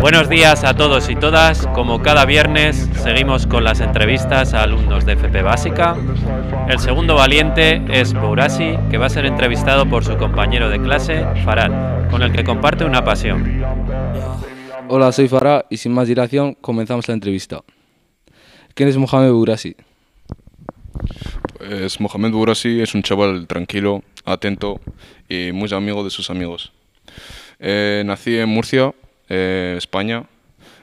Buenos días a todos y todas. Como cada viernes, seguimos con las entrevistas a alumnos de FP Básica. El segundo valiente es Bourasi, que va a ser entrevistado por su compañero de clase, Farad, con el que comparte una pasión. Hola, soy Farad y sin más dilación comenzamos la entrevista. ¿Quién es Mohamed Bourasi? Pues Mohamed Bourasi es un chaval tranquilo, atento y muy amigo de sus amigos. Eh, nací en Murcia, eh, España,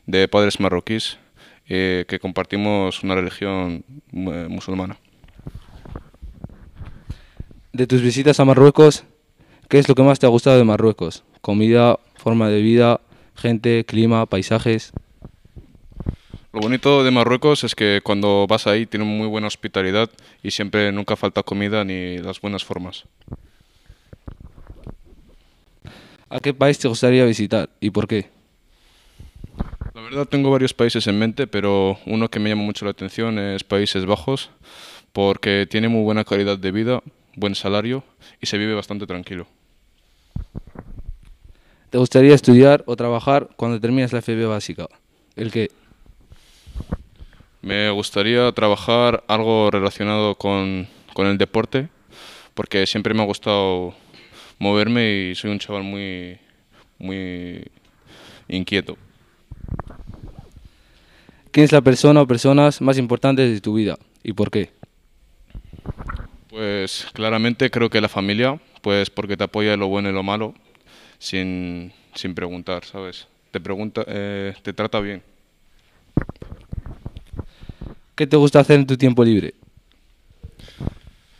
de padres marroquíes, eh, que compartimos una religión musulmana. De tus visitas a Marruecos, ¿qué es lo que más te ha gustado de Marruecos? ¿Comida, forma de vida, gente, clima, paisajes? Lo bonito de Marruecos es que cuando vas ahí tienen muy buena hospitalidad y siempre nunca falta comida ni las buenas formas. ¿A qué país te gustaría visitar y por qué? La verdad tengo varios países en mente, pero uno que me llama mucho la atención es Países Bajos, porque tiene muy buena calidad de vida, buen salario y se vive bastante tranquilo. ¿Te gustaría estudiar o trabajar cuando termines la FB básica? ¿El qué? Me gustaría trabajar algo relacionado con, con el deporte, porque siempre me ha gustado moverme y soy un chaval muy, muy inquieto. ¿Quién es la persona o personas más importantes de tu vida y por qué? Pues claramente creo que la familia, pues porque te apoya en lo bueno y lo malo, sin, sin preguntar, ¿sabes? Te pregunta, eh, te trata bien. ¿Qué te gusta hacer en tu tiempo libre?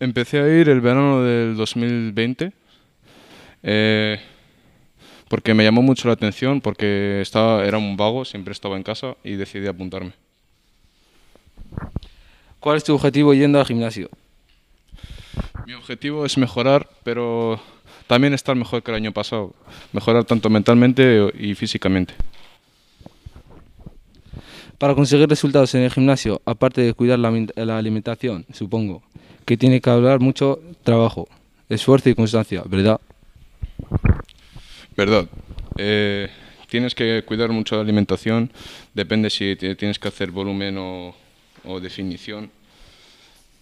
Empecé a ir el verano del 2020 eh, porque me llamó mucho la atención, porque estaba, era un vago, siempre estaba en casa y decidí apuntarme. ¿Cuál es tu objetivo yendo al gimnasio? Mi objetivo es mejorar, pero también estar mejor que el año pasado. Mejorar tanto mentalmente y físicamente. Para conseguir resultados en el gimnasio, aparte de cuidar la alimentación, supongo, que tiene que hablar mucho trabajo, esfuerzo y constancia, ¿verdad? Verdad. Eh, tienes que cuidar mucho la alimentación, depende si tienes que hacer volumen o, definición.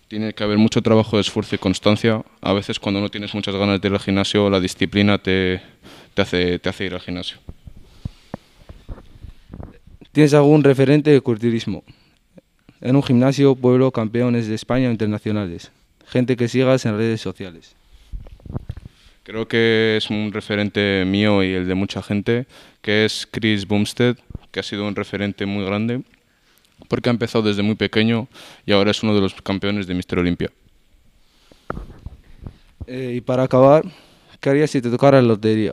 Tiene que haber mucho trabajo, esfuerzo y constancia. A veces cuando no tienes muchas ganas de ir al gimnasio, la disciplina te, hace, te hace ir al gimnasio. ¿Tienes algún referente de culturismo? en un gimnasio, pueblo, campeones de España o internacionales. Gente que sigas en redes sociales. Creo que es un referente mío y el de mucha gente, que es Chris Bumstead, que ha sido un referente muy grande, porque ha empezado desde muy pequeño y ahora es uno de los campeones de Mister Olimpia. Eh, y para acabar, ¿qué harías si te tocara la lotería?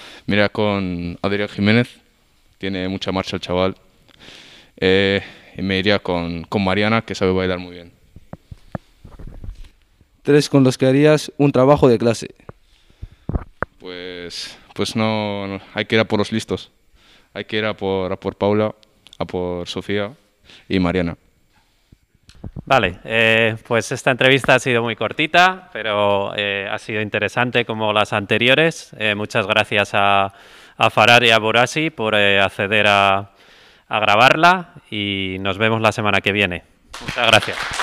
Me iría con Adrián Jiménez, tiene mucha marcha el chaval. Eh, y me iría con, con Mariana, que sabe bailar muy bien. Tres con los que harías un trabajo de clase. Pues, pues no, hay que ir a por los listos. Hay que ir a por, a por Paula, a por Sofía y Mariana. Vale, eh, pues esta entrevista ha sido muy cortita, pero eh, ha sido interesante como las anteriores. Eh, muchas gracias a, a Farad y a Borasi por acceder a, a grabarla y nos vemos la semana que viene. Muchas gracias.